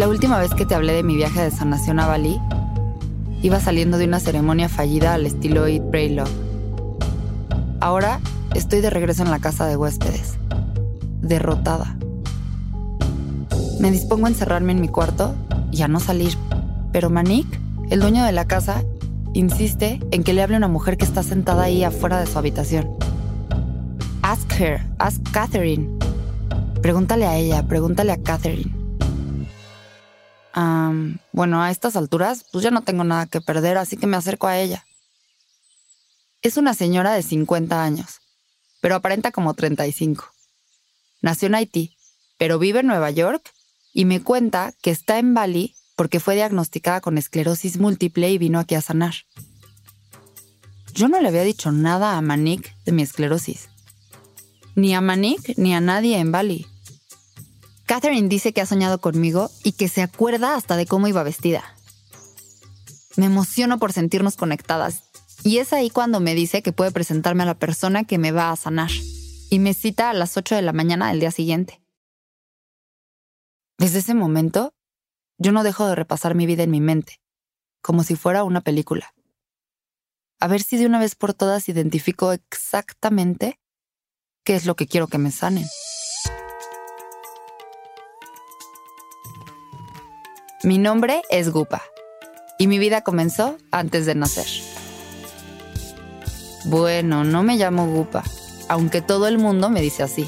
La última vez que te hablé de mi viaje de sanación a Bali, iba saliendo de una ceremonia fallida al estilo Eat, Pray, Love. Ahora estoy de regreso en la casa de huéspedes, derrotada. Me dispongo a encerrarme en mi cuarto y a no salir, pero Manik, el dueño de la casa, insiste en que le hable a una mujer que está sentada ahí afuera de su habitación. Ask her, ask Catherine. Pregúntale a ella, pregúntale a Catherine bueno, a estas alturas, pues ya no tengo nada que perder, así que me acerco a ella. Es una señora de 50 años, pero aparenta como 35. Nació en Haití, pero vive en Nueva York y me cuenta que está en Bali porque fue diagnosticada con esclerosis múltiple y vino aquí a sanar. Yo no le había dicho nada a Manik de mi esclerosis. Ni a Manik ni a nadie en Bali. Catherine dice que ha soñado conmigo y que se acuerda hasta de cómo iba vestida. Me emociono por sentirnos conectadas y es ahí cuando me dice que puede presentarme a la persona que me va a sanar y me cita a las 8 de la mañana del día siguiente. Desde ese momento, yo no dejo de repasar mi vida en mi mente, como si fuera una película. A ver si de una vez por todas identifico exactamente qué es lo que quiero que me sanen. Mi nombre es Gupa y mi vida comenzó antes de nacer. Bueno, no me llamo Gupa, aunque todo el mundo me dice así.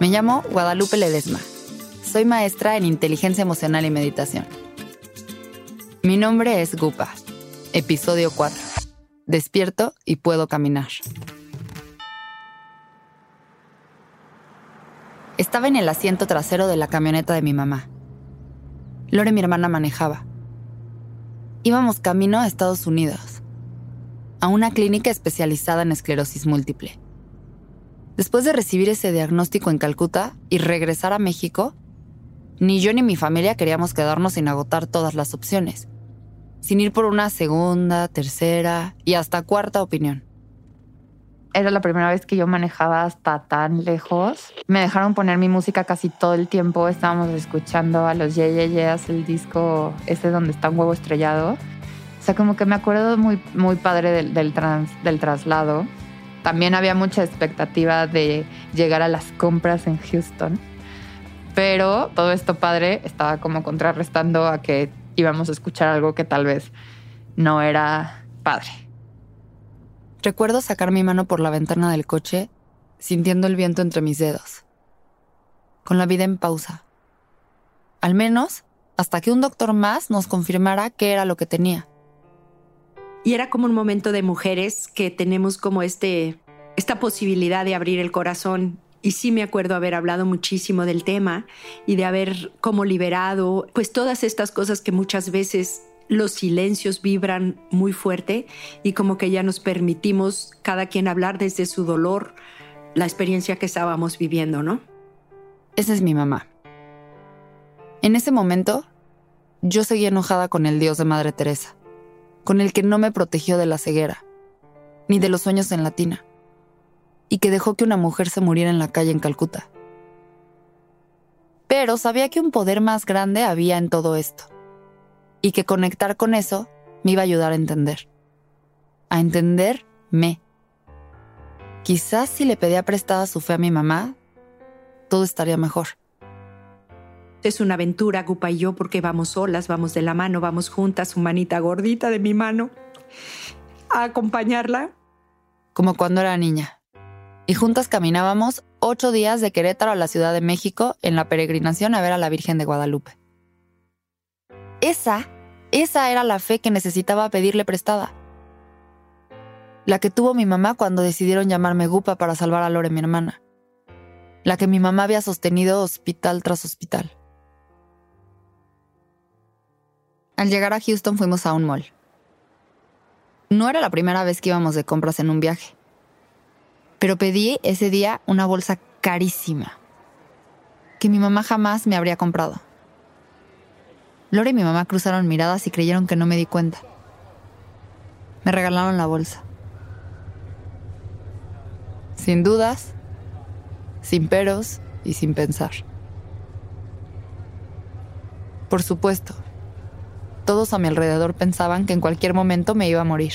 Me llamo Guadalupe Ledesma. Soy maestra en inteligencia emocional y meditación. Mi nombre es Gupa. Episodio 4. Despierto y puedo caminar. Estaba en el asiento trasero de la camioneta de mi mamá Lore, mi hermana, manejaba. Íbamos camino a Estados Unidos, a una clínica especializada en esclerosis múltiple. Después de recibir ese diagnóstico en Calcuta y regresar a México, ni yo ni mi familia queríamos quedarnos sin agotar todas las opciones, sin ir por una segunda, tercera y hasta cuarta opinión era la primera vez que yo manejaba hasta tan lejos. Me dejaron poner mi música casi todo el tiempo. Estábamos escuchando a los Yeyeyes, el disco ese donde está un huevo estrellado. O sea, como que me acuerdo muy, muy padre del, del traslado. También había mucha expectativa de llegar a las compras en Houston. Pero todo esto padre estaba como contrarrestando a que íbamos a escuchar algo que tal vez no era padre. Recuerdo sacar mi mano por la ventana del coche, sintiendo el viento entre mis dedos. Con la vida en pausa. Al menos hasta que un doctor más nos confirmara qué era lo que tenía. Y era como un momento de mujeres que tenemos como este, esta posibilidad de abrir el corazón. Y sí me acuerdo haber hablado muchísimo del tema y de haber como liberado pues todas estas cosas que muchas veces los silencios vibran muy fuerte y como que ya nos permitimos cada quien hablar desde su dolor, la experiencia que estábamos viviendo, ¿no? Esa es mi mamá. En ese momento, yo seguía enojada con el Dios de Madre Teresa, con el que no me protegió de la ceguera, ni de los sueños en latina, y que dejó que una mujer se muriera en la calle en Calcuta. Pero sabía que un poder más grande había en todo esto y que conectar con eso me iba a ayudar a entender. A entenderme. Quizás si le pedía prestada su fe a mi mamá, todo estaría mejor. Es una aventura, Gupa y yo, porque vamos solas, vamos de la mano, vamos juntas, su manita gordita de mi mano, a acompañarla. Como cuando era niña. Y juntas caminábamos ocho días de Querétaro a la Ciudad de México en la peregrinación a ver a la Virgen de Guadalupe. Esa esa era la fe que necesitaba pedirle prestada. La que tuvo mi mamá cuando decidieron llamarme Gupa para salvar a Lore, mi hermana. La que mi mamá había sostenido hospital tras hospital. Al llegar a Houston fuimos a un mall. No era la primera vez que íbamos de compras en un viaje, pero pedí ese día una bolsa carísima, que mi mamá jamás me habría comprado. Lore y mi mamá cruzaron miradas y creyeron que no me di cuenta. Me regalaron la bolsa. Sin dudas, sin peros y sin pensar. Por supuesto. Todos a mi alrededor pensaban que en cualquier momento me iba a morir.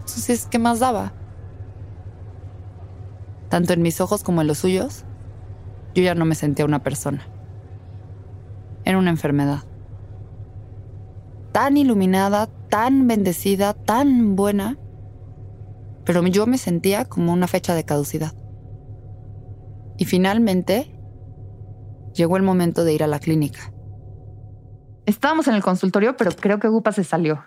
Entonces, ¿qué más daba? Tanto en mis ojos como en los suyos, yo ya no me sentía una persona. Una enfermedad. Tan iluminada, tan bendecida, tan buena, pero yo me sentía como una fecha de caducidad. Y finalmente llegó el momento de ir a la clínica. Estábamos en el consultorio, pero creo que Gupa se salió.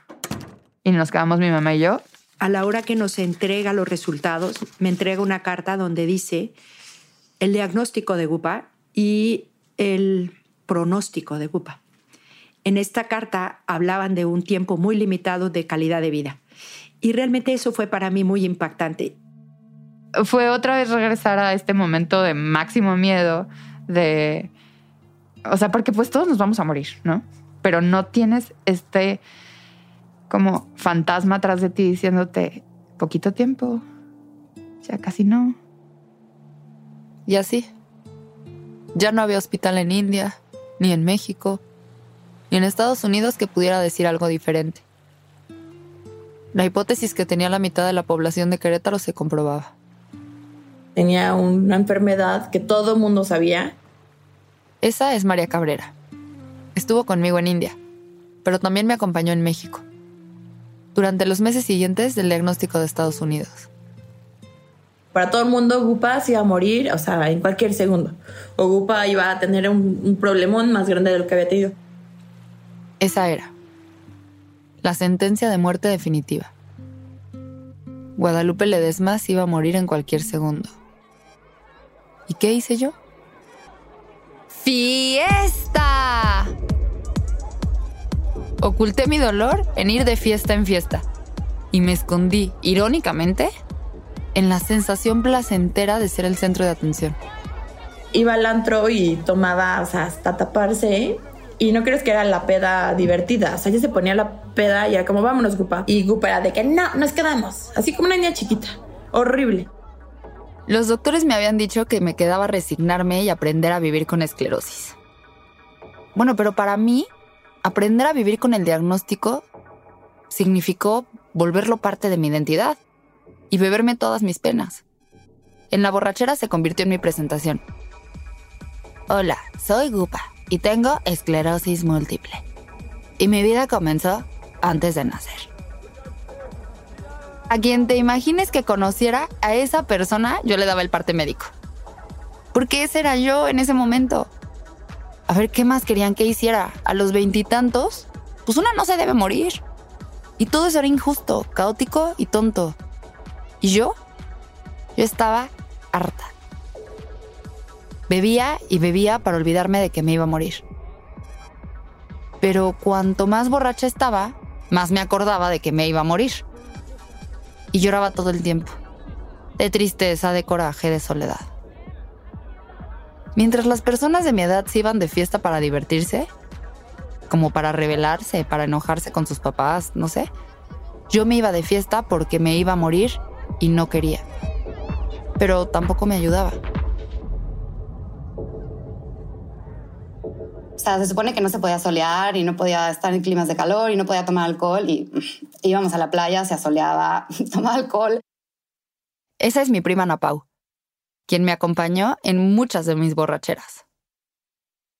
Y nos quedamos mi mamá y yo. A la hora que nos entrega los resultados, me entrega una carta donde dice el diagnóstico de Gupa y el pronóstico de Gupa. En esta carta hablaban de un tiempo muy limitado de calidad de vida. Y realmente eso fue para mí muy impactante. Fue otra vez regresar a este momento de máximo miedo, de o sea, porque pues todos nos vamos a morir, ¿no? Pero no tienes este como fantasma atrás de ti diciéndote poquito tiempo, ya casi no. Y así. Ya no había hospital en India, ni en México, ni en Estados Unidos que pudiera decir algo diferente. La hipótesis que tenía la mitad de la población de Querétaro se comprobaba. Tenía una enfermedad que todo el mundo sabía esa es María Cabrera. Estuvo conmigo en India, pero también me acompañó en México, durante los meses siguientes del diagnóstico de Estados Unidos. Para todo el mundo, Gupa se iba a morir, o sea, en cualquier segundo. O Gupa iba a tener un, un problemón más grande de lo que había tenido. Esa era la sentencia de muerte definitiva. Guadalupe Ledesma se iba a morir en cualquier segundo. ¿Y qué hice yo? ¡Fiesta! Oculté mi dolor en ir de fiesta en fiesta y me escondí, irónicamente, en la sensación placentera de ser el centro de atención. Iba al antro y tomaba, o sea, hasta taparse. Y no crees que era la peda divertida. O sea, ella se ponía la peda y era como, vámonos, Gupa. Y Gupa era de que no, nos quedamos. Así como una niña chiquita. Horrible. Los doctores me habían dicho que me quedaba resignarme y aprender a vivir con esclerosis. Bueno, pero para mí, aprender a vivir con el diagnóstico significó volverlo parte de mi identidad y beberme todas mis penas. En la borrachera se convirtió en mi presentación. Hola, soy Gupa y tengo esclerosis múltiple. Y mi vida comenzó antes de nacer a quien te imagines que conociera, a esa persona yo le daba el parte médico. Porque ese era yo en ese momento. A ver, ¿qué más querían que hiciera? A los veintitantos, pues una no se debe morir. Y todo eso era injusto, caótico y tonto. Y yo, yo estaba harta. Bebía y bebía para olvidarme de que me iba a morir. Pero cuanto más borracha estaba, más me acordaba de que me iba a morir y lloraba todo el tiempo, de tristeza, de coraje, de soledad. Mientras las personas de mi edad se iban de fiesta para divertirse, como para rebelarse, para enojarse con sus papás, no sé, yo me iba de fiesta porque me iba a morir y no quería. Pero tampoco me ayudaba. O sea, se supone que no se podía solear y no podía estar en climas de calor y no podía tomar alcohol y íbamos a la playa, se asoleaba, tomaba alcohol. Esa es mi prima Napau, quien me acompañó en muchas de mis borracheras.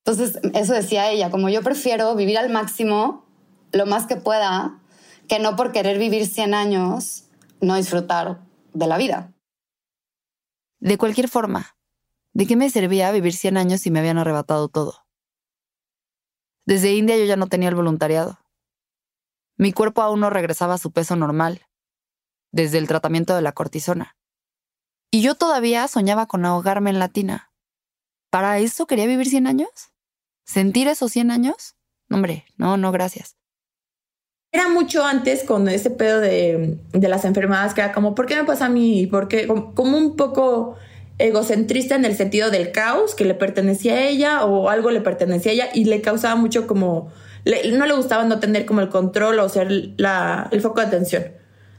Entonces, eso decía ella, como yo prefiero vivir al máximo lo más que pueda, que no por querer vivir 100 años, no disfrutar de la vida. De cualquier forma, ¿de qué me servía vivir 100 años si me habían arrebatado todo? Desde India yo ya no tenía el voluntariado. Mi cuerpo aún no regresaba a su peso normal, desde el tratamiento de la cortisona. Y yo todavía soñaba con ahogarme en la tina. ¿Para eso quería vivir 100 años? ¿Sentir esos 100 años? hombre, no, no, gracias. Era mucho antes con ese pedo de, de, las enfermedades que era como, ¿por qué me pasa a mí? ¿Por qué? como un poco egocentrista en el sentido del caos que le pertenecía a ella o algo le pertenecía a ella y le causaba mucho como, no le gustaba no tener como el control o ser la, el foco de atención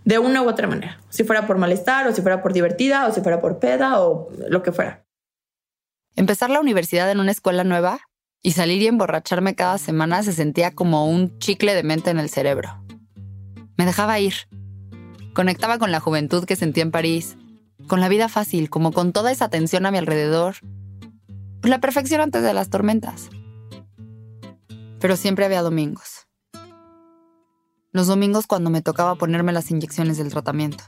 de una u otra manera, si fuera por malestar o si fuera por divertida o si fuera por peda o lo que fuera. Empezar la universidad en una escuela nueva Y salir y emborracharme cada semana se sentía como un chicle de mente en el cerebro. Me dejaba ir. Conectaba con la juventud que sentía en París, con la vida fácil, como con toda esa tensión a mi alrededor. La perfección antes de las tormentas. Pero siempre había domingos. Los domingos cuando me tocaba ponerme las inyecciones del tratamiento.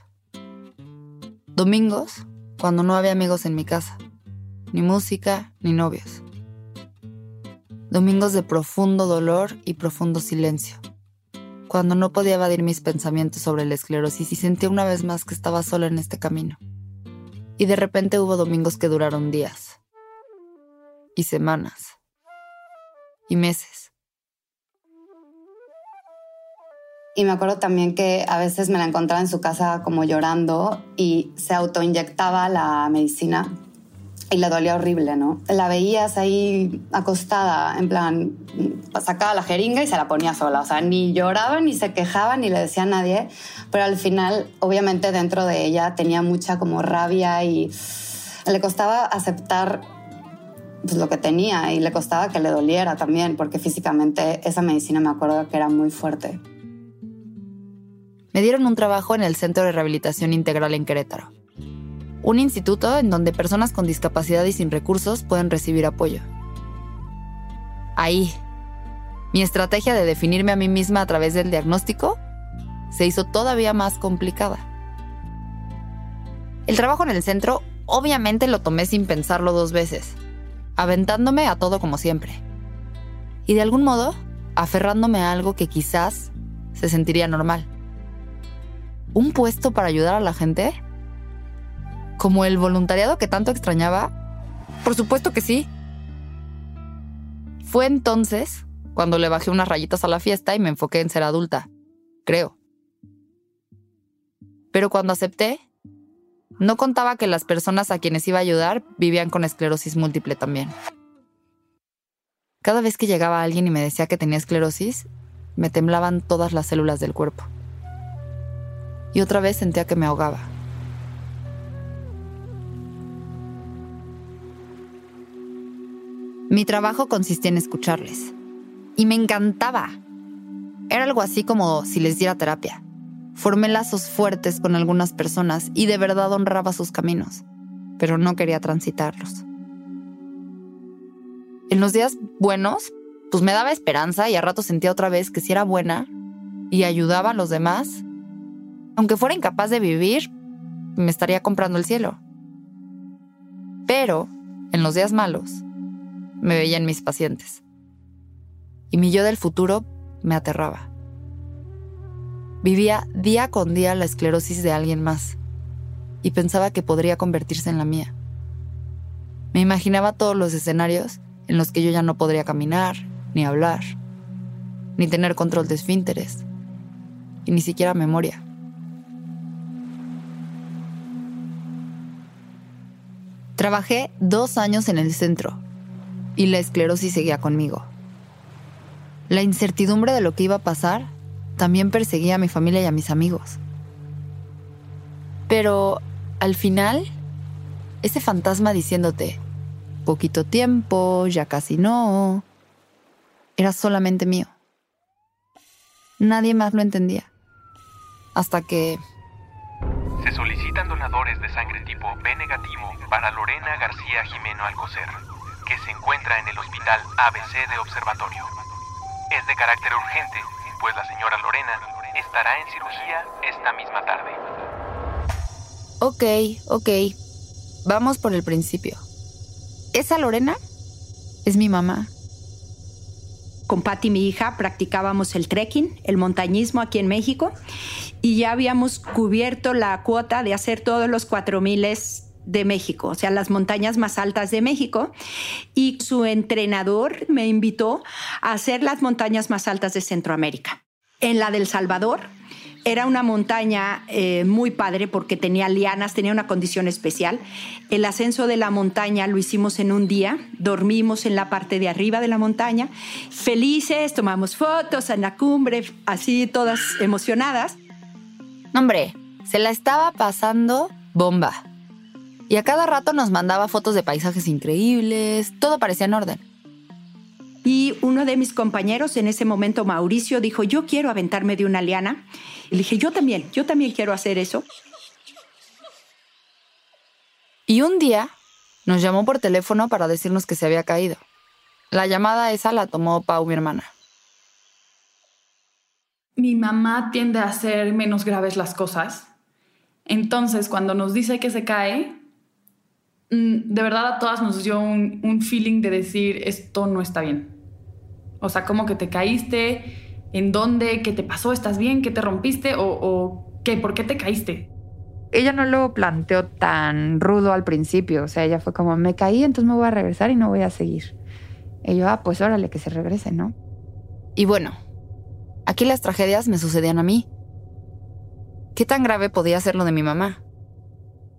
Domingos cuando no había amigos en mi casa, ni música, ni novios. Domingos de profundo dolor y profundo silencio. Cuando no podía evadir mis pensamientos sobre la esclerosis y sentía una vez más que estaba sola en este camino. Y de repente hubo domingos que duraron días. Y semanas. Y meses. Y me acuerdo también que a veces me la encontraba en su casa como llorando y se autoinyectaba la medicina y le dolía horrible, ¿no? La veías ahí acostada, en plan, sacaba la jeringa y se la ponía sola, o sea, ni lloraba, ni se quejaba, ni le decía a nadie, pero al final, obviamente dentro de ella tenía mucha como rabia y le costaba aceptar pues, lo que tenía y le costaba que le doliera también, porque físicamente esa medicina me acuerdo que era muy fuerte me dieron un trabajo en el Centro de Rehabilitación Integral en Querétaro. Un instituto en donde personas con discapacidad y sin recursos pueden recibir apoyo. Ahí, mi estrategia de definirme a mí misma a través del diagnóstico se hizo todavía más complicada. El trabajo en el centro obviamente lo tomé sin pensarlo dos veces, aventándome a todo como siempre. Y de algún modo, aferrándome a algo que quizás se sentiría normal un puesto para ayudar a la gente? ¿Como el voluntariado que tanto extrañaba? Por supuesto que sí. Fue entonces cuando le bajé unas rayitas a la fiesta y me enfoqué en ser adulta, creo. Pero cuando acepté, no contaba que las personas a quienes iba a ayudar vivían con esclerosis múltiple también. Cada vez que llegaba alguien y me decía que tenía esclerosis, me temblaban todas las células del cuerpo y otra vez sentía que me ahogaba. Mi trabajo consistía en escucharles. Y me encantaba. Era algo así como si les diera terapia. Formé lazos fuertes con algunas personas y de verdad honraba sus caminos, pero no quería transitarlos. En los días buenos, pues me daba esperanza y a rato sentía otra vez que si era buena y ayudaba a los demás, aunque fuera incapaz de vivir, me estaría comprando el cielo. Pero, en los días malos, me veían mis pacientes. Y mi yo del futuro me aterraba. Vivía día con día la esclerosis de alguien más y pensaba que podría convertirse en la mía. Me imaginaba todos los escenarios en los que yo ya no podría caminar, ni hablar, ni tener control de esfínteres, y ni siquiera memoria. Trabajé dos años en el centro y la esclerosis seguía conmigo. La incertidumbre de lo que iba a pasar también perseguía a mi familia y a mis amigos. Pero al final, ese fantasma diciéndote, poquito tiempo, ya casi no, era solamente mío. Nadie más lo entendía. Hasta que se solicitan donadores de sangre tipo B negativo para Lorena García Jimeno Alcocer, que se encuentra en el Hospital ABC de Observatorio. Es de carácter urgente, pues la señora Lorena estará en cirugía esta misma tarde. Ok, ok. Vamos por el principio. ¿Esa Lorena? Es mi mamá. Con Patti, mi hija, practicábamos el trekking, el montañismo aquí en México y ya habíamos cubierto la cuota de hacer todos los cuatro miles de México, o sea, las montañas más altas de México. Y su entrenador me invitó a hacer las montañas más altas de Centroamérica. En la del Salvador, era una montaña eh, muy padre porque tenía lianas, tenía una condición especial. El ascenso de la montaña lo hicimos en un día, dormimos en la parte de arriba de la montaña, felices, tomamos fotos en la cumbre, así todas emocionadas. Hombre, se la estaba pasando bomba. Y a cada rato nos mandaba fotos de paisajes increíbles, todo parecía en orden. uno de mis compañeros, en ese momento Mauricio, dijo, yo quiero aventarme de una liana. Y le dije, yo también, yo también quiero hacer eso. Y un día nos llamó por teléfono para decirnos que se había caído. La llamada esa la tomó Pau, mi hermana. Mi mamá tiende a hacer menos graves las cosas. Entonces, cuando nos dice que se cae, de verdad a todas nos dio un, feeling de decir, esto no está bien. O sea, como que te caíste, en dónde, qué te pasó, estás bien, qué te rompiste o, o qué, por qué te caíste ella no lo planteó tan rudo al principio. O sea, ella fue como, me caí, entonces me voy a regresar y no voy a seguir. Y yo, ah, pues órale, que se regrese, ¿no? Y bueno, aquí las tragedias me sucedían a mí. ¿Qué tan grave podía ser lo de mi mamá?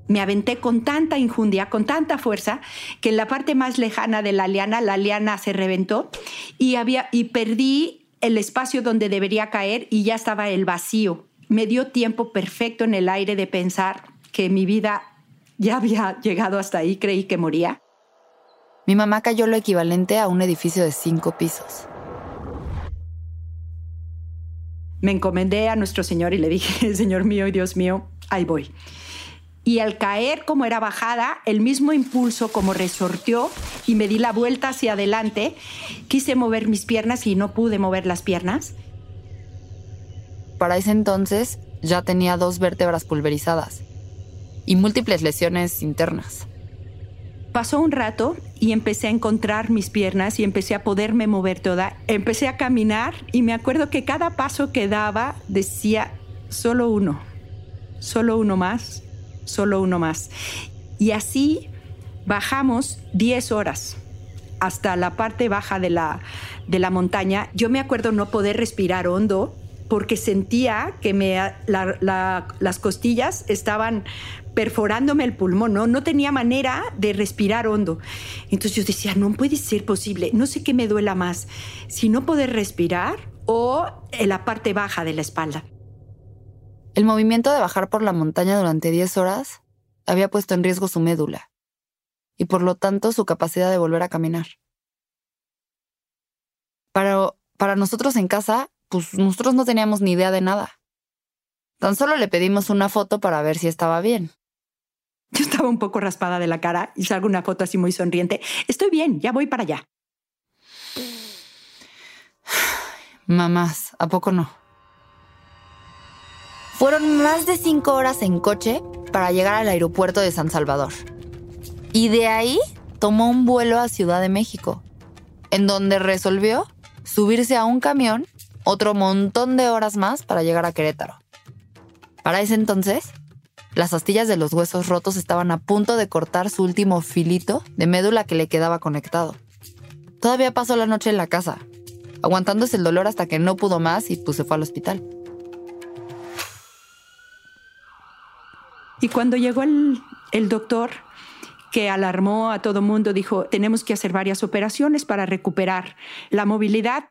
Me aventé con tanta injundia, con tanta fuerza, que en la parte más lejana de la liana, la liana se reventó y, había, y perdí el espacio donde debería caer y ya estaba el vacío me dio tiempo perfecto en el aire de pensar que mi vida ya había llegado hasta ahí, creí que moría. Mi mamá cayó lo equivalente a un edificio de cinco pisos. Me encomendé a nuestro Señor y le dije, Señor mío y Dios mío, ahí voy. Y al caer como era bajada, el mismo impulso como resortió y me di la vuelta hacia adelante, quise mover mis piernas y no pude mover las piernas para ese entonces ya tenía dos vértebras pulverizadas y múltiples lesiones internas. Pasó un rato y empecé a encontrar mis piernas y empecé a poderme mover toda. Empecé a caminar y me acuerdo que cada paso que daba decía solo uno, solo uno más, solo uno más. Y así bajamos 10 horas hasta la parte baja de la, de la montaña. Yo me acuerdo no poder respirar hondo porque sentía que me, las costillas estaban perforándome el pulmón, ¿no? No tenía manera de respirar hondo. Entonces yo decía, no puede ser posible, no sé qué me duela más, si no poder respirar o la parte baja de la espalda. El movimiento de bajar por la montaña durante 10 horas había puesto en riesgo su médula y por lo tanto su capacidad de volver a caminar. Pero para nosotros en casa pues nosotros no teníamos ni idea de nada. Tan solo le pedimos una foto para ver si estaba bien. Yo estaba un poco raspada de la cara y salgo una foto así muy sonriente. Estoy bien, ya voy para allá. Mamás, ¿a poco no? Fueron más de cinco horas en coche para llegar al aeropuerto de San Salvador. Y de ahí tomó un vuelo a Ciudad de México, en donde resolvió subirse a un camión otro montón de horas más para llegar a Querétaro. Para ese entonces, las astillas de los huesos rotos estaban a punto de cortar su último filito de médula que le quedaba conectado. Todavía pasó la noche en la casa, aguantándose el dolor hasta que no pudo más y pues se fue al hospital. Y cuando llegó el, el doctor, que alarmó a todo mundo, dijo, tenemos que hacer varias operaciones para recuperar la movilidad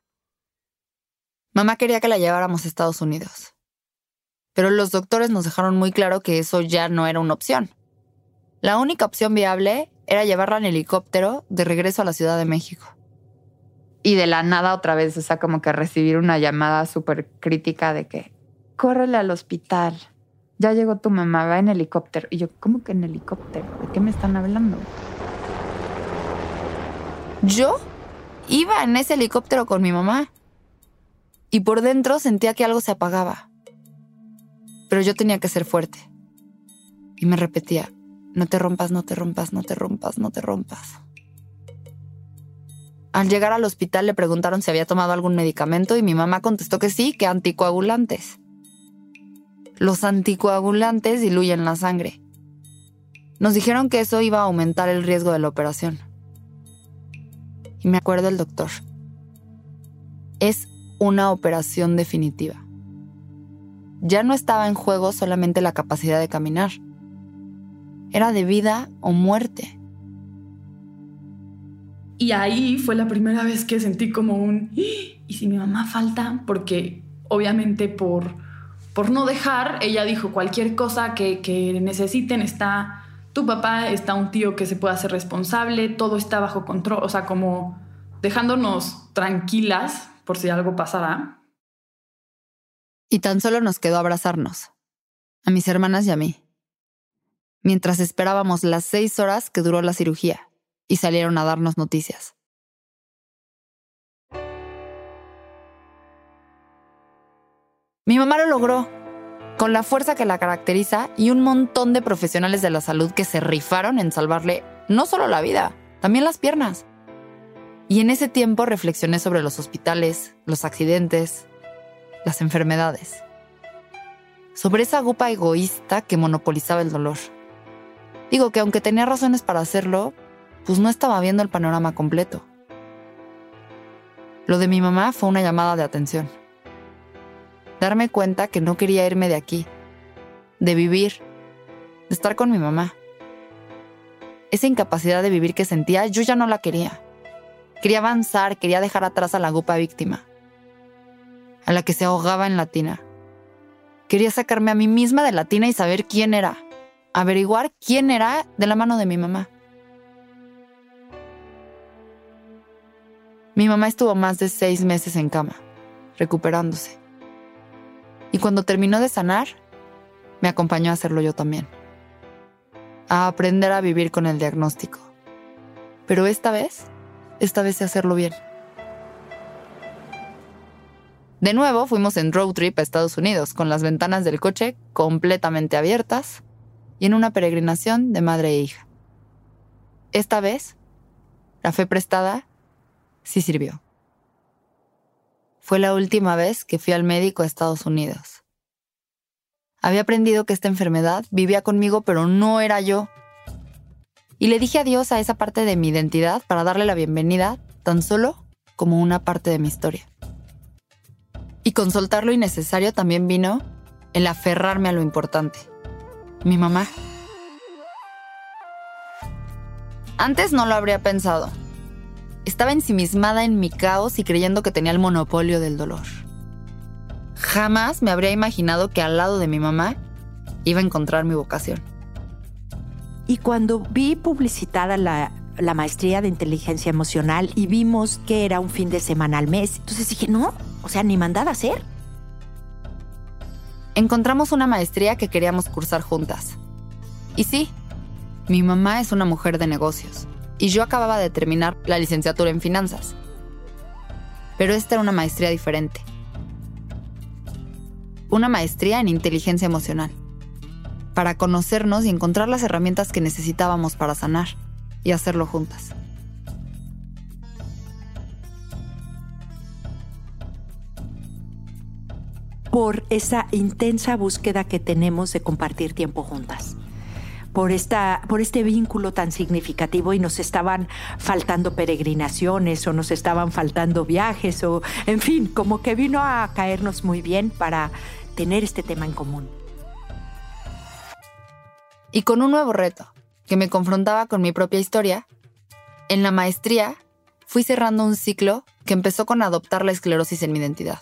Mamá quería que la lleváramos a Estados Unidos. Pero los doctores nos dejaron muy claro que eso ya no era una opción. La única opción viable era llevarla en helicóptero de regreso a la Ciudad de México. Y de la nada otra vez, o sea, como que recibir una llamada súper crítica de que, córrele al hospital, ya llegó tu mamá, va en helicóptero. Y yo, ¿cómo que en helicóptero? ¿De qué me están hablando? Yo iba en ese helicóptero con mi mamá y por dentro sentía que algo se apagaba. Pero yo tenía que ser fuerte. Y me repetía, no te rompas, no te rompas, no te rompas, no te rompas. Al llegar al hospital le preguntaron si había tomado algún medicamento y mi mamá contestó que sí, que anticoagulantes. Los anticoagulantes diluyen la sangre. Nos dijeron que eso iba a aumentar el riesgo de la operación. Y me acuerdo el doctor. Es una operación definitiva. Ya no estaba en juego solamente la capacidad de caminar. Era de vida o muerte. Y ahí fue la primera vez que sentí como un, ¡Ah! ¿y si mi mamá falta? Porque obviamente por, por no dejar, ella dijo cualquier cosa que, necesiten está tu papá, está un tío que se pueda hacer responsable, todo está bajo control, o sea, como dejándonos tranquilas por si algo pasara. Y tan solo nos quedó abrazarnos, a mis hermanas y a mí, mientras esperábamos las seis horas que duró la cirugía y salieron a darnos noticias. Mi mamá lo logró, con la fuerza que la caracteriza y un montón de profesionales de la salud que se rifaron en salvarle no solo la vida, también las piernas. Y en ese tiempo reflexioné sobre los hospitales, los accidentes, las enfermedades. Sobre esa gupa egoísta que monopolizaba el dolor. Digo que aunque tenía razones para hacerlo, pues no estaba viendo el panorama completo. Lo de mi mamá fue una llamada de atención. Darme cuenta que no quería irme de aquí, de vivir, de estar con mi mamá. Esa incapacidad de vivir que sentía, yo ya no la quería. Quería avanzar, quería dejar atrás a la gupa víctima, a la que se ahogaba en la tina. Quería sacarme a mí misma de la tina y saber quién era, averiguar quién era de la mano de mi mamá. Mi mamá estuvo más de seis meses en cama, recuperándose. Y cuando terminó de sanar, me acompañó a hacerlo yo también. A aprender a vivir con el diagnóstico. Pero esta vez, esta vez sé hacerlo bien. De nuevo fuimos en road trip a Estados Unidos, con las ventanas del coche completamente abiertas y en una peregrinación de madre e hija. Esta vez, la fe prestada sí sirvió. Fue la última vez que fui al médico a Estados Unidos. Había aprendido que esta enfermedad vivía conmigo, pero no era yo. Y le dije adiós a esa parte de mi identidad para darle la bienvenida tan solo como una parte de mi historia. Y con soltar lo innecesario también vino el aferrarme a lo importante. Mi mamá. Antes no lo habría pensado, estaba ensimismada en mi caos y creyendo que tenía el monopolio del dolor. Jamás me habría imaginado que al lado de mi mamá iba a encontrar mi vocación. Y cuando vi publicitada la, la maestría de inteligencia emocional y vimos que era un fin de semana al mes, entonces dije, no, o sea, ni mandada a hacer. Encontramos una maestría que queríamos cursar juntas. Y sí, mi mamá es una mujer de negocios y yo acababa de terminar la licenciatura en finanzas. Pero esta era una maestría diferente. Una maestría en inteligencia emocional. Para conocernos y encontrar las herramientas que necesitábamos para sanar y hacerlo juntas. Por esa intensa búsqueda que tenemos de compartir tiempo juntas por, esta, por este vínculo tan significativo y nos estaban faltando peregrinaciones o nos estaban faltando viajes o, en fin, como que vino a caernos muy bien para tener este tema en común. Y con un nuevo reto, que me confrontaba con mi propia historia, en la maestría fui cerrando un ciclo que empezó con adoptar la esclerosis en mi identidad.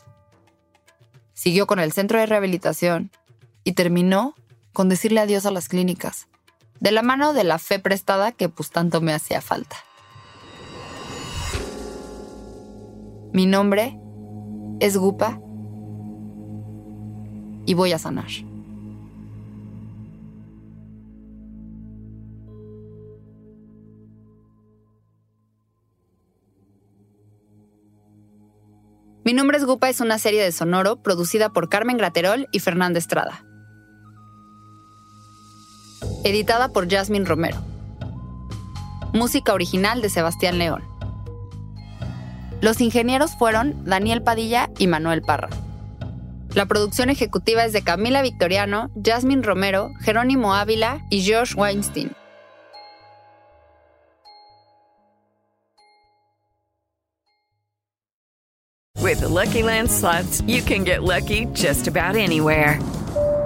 Siguió con el centro de rehabilitación y terminó con decirle adiós a las clínicas, de la mano de la fe prestada que pues tanto me hacía falta. Mi nombre es Gupa y voy a sanar. Mi nombre es Gupa es una serie de sonoro producida por Carmen Graterol y Fernanda Estrada editada por Jasmine Romero. Música original de Sebastián León. Los ingenieros fueron Daniel Padilla y Manuel Parra. La producción ejecutiva es de Camila Victoriano, Jasmine Romero, Jerónimo Ávila y Josh Weinstein. With the Lucky Land slots, you can get lucky just about anywhere.